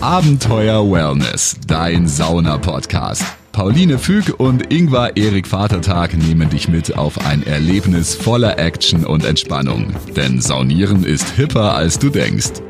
Abenteuer Wellness, dein Sauna-Podcast. Pauline Füg und Ingvar Erik Vatertag nehmen dich mit auf ein Erlebnis voller Action und Entspannung. Denn Saunieren ist hipper, als du denkst.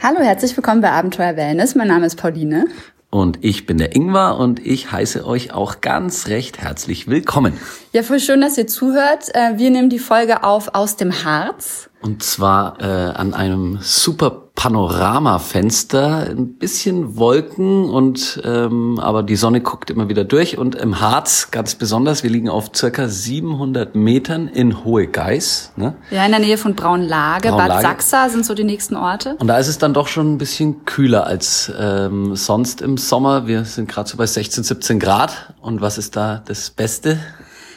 Hallo, herzlich willkommen bei Abenteuer Wellness. Mein Name ist Pauline. Und ich bin der Ingvar und ich heiße euch auch ganz recht herzlich willkommen. Ja, voll schön, dass ihr zuhört. Äh, wir nehmen die Folge auf aus dem Harz. Und zwar äh, an einem super Panoramafenster, ein bisschen Wolken und ähm, aber die Sonne guckt immer wieder durch und im Harz ganz besonders. Wir liegen auf circa 700 Metern in Hohe Geiß. Ne? Ja, in der Nähe von Braunlage, Braunlage. Bad Sachsa sind so die nächsten Orte. Und da ist es dann doch schon ein bisschen kühler als ähm, sonst im Sommer. Wir sind gerade so bei 16, 17 Grad. Und was ist da das Beste?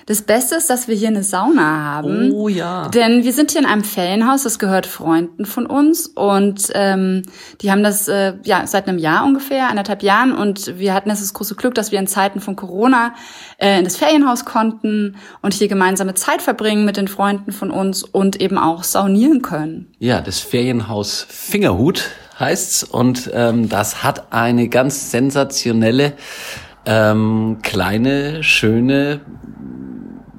Das Beste ist, dass wir hier eine Sauna haben. Oh ja. Denn wir sind hier in einem Ferienhaus, das gehört Freunden von uns und ähm, die haben das äh, ja seit einem Jahr ungefähr, anderthalb Jahren und wir hatten das große Glück, dass wir in Zeiten von Corona äh, in das Ferienhaus konnten und hier gemeinsame Zeit verbringen mit den Freunden von uns und eben auch saunieren können. Ja, das Ferienhaus Fingerhut heißt's und ähm, das hat eine ganz sensationelle ähm, kleine, schöne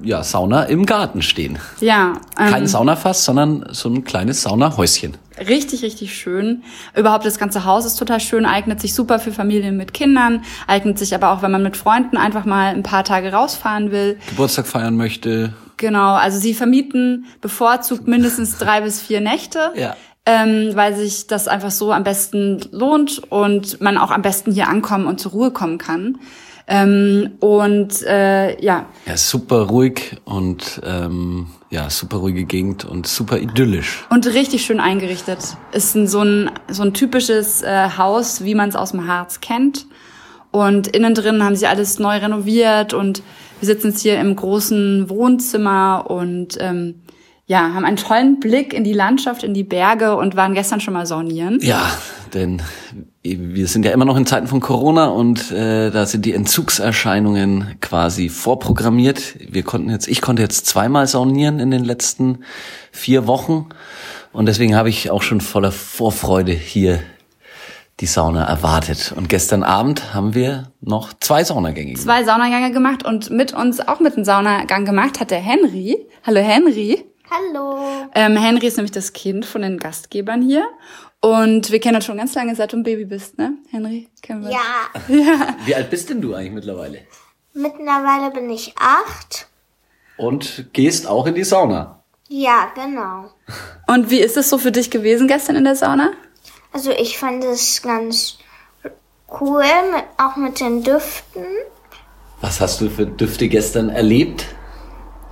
ja, Sauna im Garten stehen. Ja. Ähm, Kein Saunafass, sondern so ein kleines Saunahäuschen. Richtig, richtig schön. Überhaupt das ganze Haus ist total schön, eignet sich super für Familien mit Kindern, eignet sich aber auch, wenn man mit Freunden einfach mal ein paar Tage rausfahren will. Geburtstag feiern möchte. Genau, also sie vermieten bevorzugt mindestens drei bis vier Nächte. Ja. Ähm, weil sich das einfach so am besten lohnt und man auch am besten hier ankommen und zur Ruhe kommen kann. Ähm, und äh, ja. Ja, super ruhig und ähm, ja, super ruhige Gegend und super idyllisch. Und richtig schön eingerichtet. Ist ein, so, ein, so ein typisches äh, Haus, wie man es aus dem Harz kennt. Und innen drin haben sie alles neu renoviert und wir sitzen jetzt hier im großen Wohnzimmer und ähm, ja, haben einen tollen Blick in die Landschaft, in die Berge und waren gestern schon mal saunieren. Ja, denn wir sind ja immer noch in Zeiten von Corona und äh, da sind die Entzugserscheinungen quasi vorprogrammiert. Wir konnten jetzt, ich konnte jetzt zweimal saunieren in den letzten vier Wochen und deswegen habe ich auch schon voller Vorfreude hier die Sauna erwartet. Und gestern Abend haben wir noch zwei Saunagänge gemacht. Zwei Saunagänge gemacht und mit uns auch mit einem Saunagang gemacht hat der Henry. Hallo Henry. Hallo. Ähm, Henry ist nämlich das Kind von den Gastgebern hier. Und wir kennen uns schon ganz lange, seit du ein Baby bist, ne? Henry, kennen wir. Ja. ja. Wie alt bist denn du eigentlich mittlerweile? Mittlerweile bin ich acht. Und gehst auch in die Sauna? Ja, genau. Und wie ist es so für dich gewesen gestern in der Sauna? Also ich fand es ganz cool, mit, auch mit den Düften. Was hast du für Düfte gestern erlebt?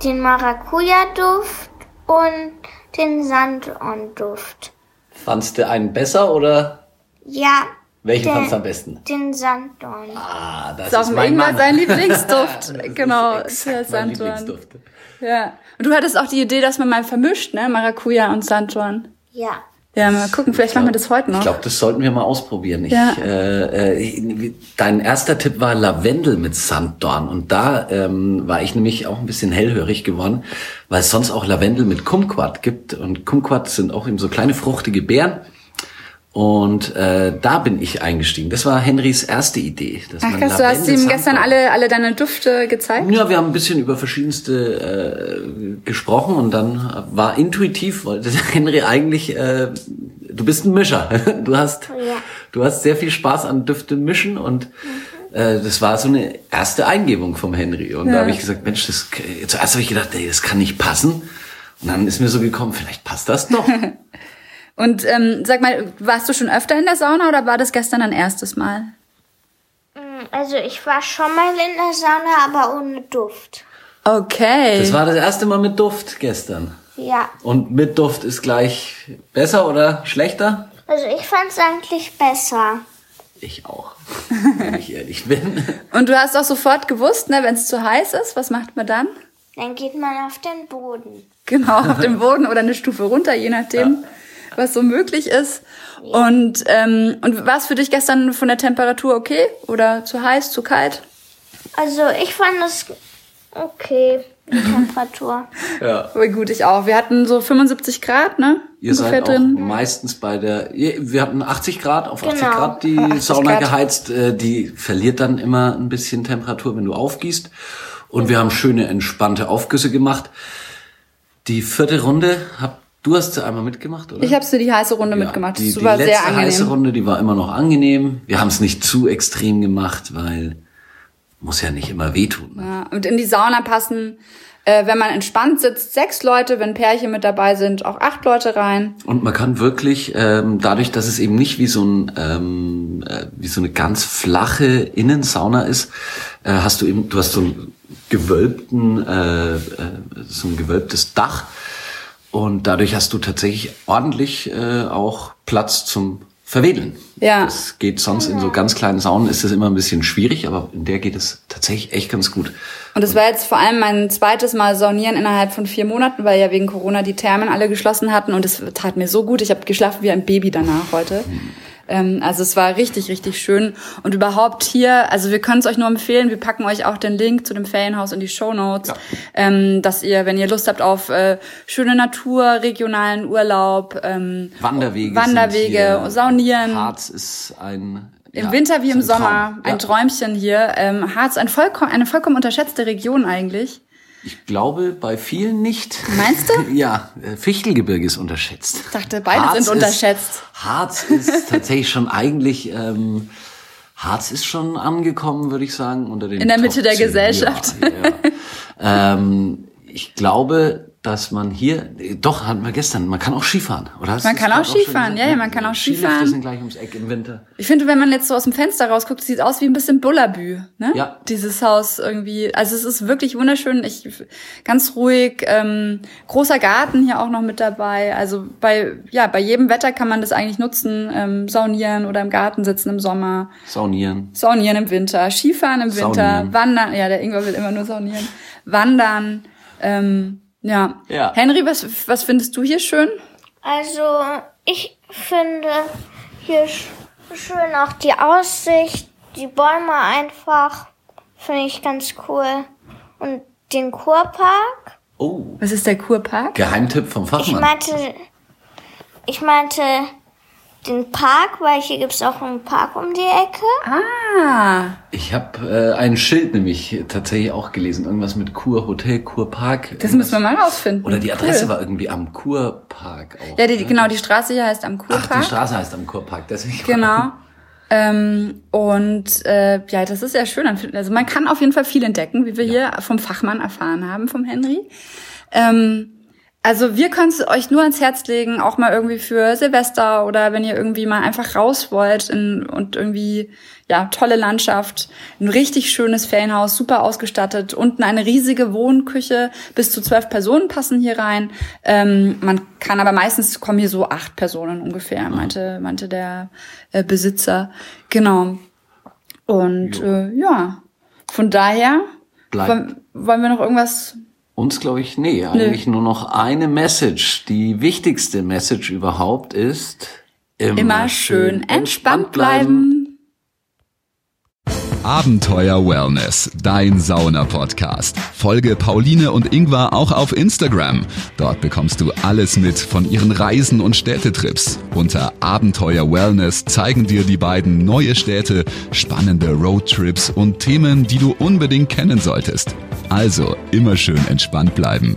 Den Maracuja-Duft und den Sanddornduft. Fandst du einen besser oder? Ja. Welchen den, fandst du am besten? Den Sanddorn. Ah, das, das ist, mein Mann. sein Lieblingsduft. genau, ist der Sanddorn. Ja. Und du hattest auch die Idee, dass man mal vermischt, ne? Maracuja und Sanddorn. Ja. Ja, mal gucken, vielleicht glaub, machen wir das heute noch. Ich glaube, das sollten wir mal ausprobieren. Ich, ja. äh, äh, dein erster Tipp war Lavendel mit Sanddorn und da ähm, war ich nämlich auch ein bisschen hellhörig geworden, weil es sonst auch Lavendel mit Kumquat gibt und Kumquat sind auch eben so kleine fruchtige Beeren und äh, da bin ich eingestiegen. Das war Henrys erste Idee. Dass Ach krass, du hast ihm gestern alle, alle deine Düfte gezeigt? Ja, wir haben ein bisschen über verschiedenste äh, gesprochen und dann war intuitiv, wollte Henry eigentlich, äh, du bist ein Mischer. Du hast, ja. du hast sehr viel Spaß an Düfte mischen und äh, das war so eine erste Eingebung vom Henry. Und ja. da habe ich gesagt, Mensch, das, zuerst habe ich gedacht, ey, das kann nicht passen. Und dann ist mir so gekommen, vielleicht passt das doch. Und ähm, sag mal, warst du schon öfter in der Sauna oder war das gestern dein erstes Mal? Mm, also ich war schon mal in der Sauna, aber ohne Duft. Okay. Das war das erste Mal mit Duft gestern. Ja. Und mit Duft ist gleich besser oder schlechter? Also ich fand es eigentlich besser. Ich auch, wenn ich ehrlich bin. Und du hast auch sofort gewusst, ne, wenn es zu heiß ist, was macht man dann? Dann geht man auf den Boden. Genau, auf den Boden oder eine Stufe runter, je nachdem. Ja was so möglich ist. Und, ähm, und war es für dich gestern von der Temperatur okay? Oder zu heiß, zu kalt? Also ich fand es okay. die Temperatur. Ja. Aber gut, ich auch. Wir hatten so 75 Grad, ne? Ihr seid auch meistens bei der, wir hatten 80 Grad, auf 80 genau. Grad die 80 Sauna Grad. geheizt, äh, die verliert dann immer ein bisschen Temperatur, wenn du aufgießt. Und wir haben schöne, entspannte Aufgüsse gemacht. Die vierte Runde habt Du hast sie einmal mitgemacht, oder? Ich habe sie die heiße Runde ja, mitgemacht. Die, die war letzte sehr angenehm. heiße Runde, die war immer noch angenehm. Wir haben es nicht zu extrem gemacht, weil muss ja nicht immer wehtun. Ne? Ja, und in die Sauna passen, äh, wenn man entspannt sitzt, sechs Leute, wenn Pärchen mit dabei sind, auch acht Leute rein. Und man kann wirklich, ähm, dadurch, dass es eben nicht wie so ein ähm, äh, wie so eine ganz flache Innensauna ist, äh, hast du eben, du hast so einen gewölbten, äh, äh, so ein gewölbtes Dach und dadurch hast du tatsächlich ordentlich äh, auch Platz zum Verwedeln. Ja. Das geht sonst in so ganz kleinen Saunen ist das immer ein bisschen schwierig, aber in der geht es tatsächlich echt ganz gut. Und es war jetzt vor allem mein zweites Mal Saunieren innerhalb von vier Monaten, weil ja wegen Corona die Thermen alle geschlossen hatten und es tat mir so gut. Ich habe geschlafen wie ein Baby danach heute. Hm. Ähm, also es war richtig, richtig schön. Und überhaupt hier, also wir können es euch nur empfehlen, wir packen euch auch den Link zu dem Ferienhaus in die Show Notes, ja. ähm, dass ihr, wenn ihr Lust habt auf äh, schöne Natur, regionalen Urlaub, ähm, Wanderwege, Wanderwege, Saunieren. Harz ist ein im ja, Winter wie im Sommer, Traum. ein Träumchen hier. Ähm, Harz, ein vollkommen, eine vollkommen unterschätzte Region eigentlich. Ich glaube, bei vielen nicht. Meinst du? Ja, äh, Fichtelgebirge ist unterschätzt. Ich dachte, beide Harz sind unterschätzt. Ist, Harz ist tatsächlich schon eigentlich, ähm, Harz ist schon angekommen, würde ich sagen, unter den In der Mitte der Gesellschaft. Ja, ja. ähm, ich glaube, dass man hier, doch, hatten wir gestern, man kann auch Skifahren, oder? Man kann auch Skifahren, ja, ja, man kann auch Skifahren. sind gleich ums Eck im Winter. Ich finde, wenn man jetzt so aus dem Fenster rausguckt, sieht es aus wie ein bisschen Bullabü, ne? Ja. Dieses Haus irgendwie, also es ist wirklich wunderschön, ich, ganz ruhig, ähm, großer Garten hier auch noch mit dabei, also bei, ja, bei jedem Wetter kann man das eigentlich nutzen, ähm, saunieren oder im Garten sitzen im Sommer. Saunieren. Saunieren im Winter, Skifahren im Winter, saunieren. wandern, ja, der Ingwer will immer nur saunieren, wandern, ähm, ja. ja. Henry, was, was findest du hier schön? Also, ich finde hier schön auch die Aussicht, die Bäume einfach, finde ich ganz cool. Und den Kurpark. Oh. Was ist der Kurpark? Geheimtipp vom Fachmann. Ich meinte, ich meinte den Park, weil hier gibt's auch einen Park um die Ecke. Ah. Ich habe äh, ein Schild nämlich tatsächlich auch gelesen, irgendwas mit Kur Hotel, Kur Park. Das müssen wir mal rausfinden. Oder die Adresse cool. war irgendwie am Kurpark auch. Ja, die, ne? genau, die Straße hier heißt am Kurpark. Ach, die Straße heißt am Kurpark, deswegen. Genau. Ähm, und äh, ja, das ist sehr schön. Also man kann auf jeden Fall viel entdecken, wie wir ja. hier vom Fachmann erfahren haben, vom Henry. Ähm, also wir können es euch nur ans Herz legen, auch mal irgendwie für Silvester oder wenn ihr irgendwie mal einfach raus wollt in, und irgendwie, ja, tolle Landschaft, ein richtig schönes Ferienhaus, super ausgestattet, unten eine riesige Wohnküche, bis zu zwölf Personen passen hier rein. Ähm, man kann aber meistens kommen hier so acht Personen ungefähr, meinte, meinte der äh, Besitzer. Genau. Und äh, ja, von daher wollen, wollen wir noch irgendwas uns glaube ich, nee, eigentlich nee. nur noch eine Message. Die wichtigste Message überhaupt ist, immer, immer schön entspannt bleiben. Abenteuer Wellness, dein Sauna-Podcast. Folge Pauline und Ingvar auch auf Instagram. Dort bekommst du alles mit von ihren Reisen und Städtetrips. Unter Abenteuer Wellness zeigen dir die beiden neue Städte, spannende Roadtrips und Themen, die du unbedingt kennen solltest. Also immer schön entspannt bleiben.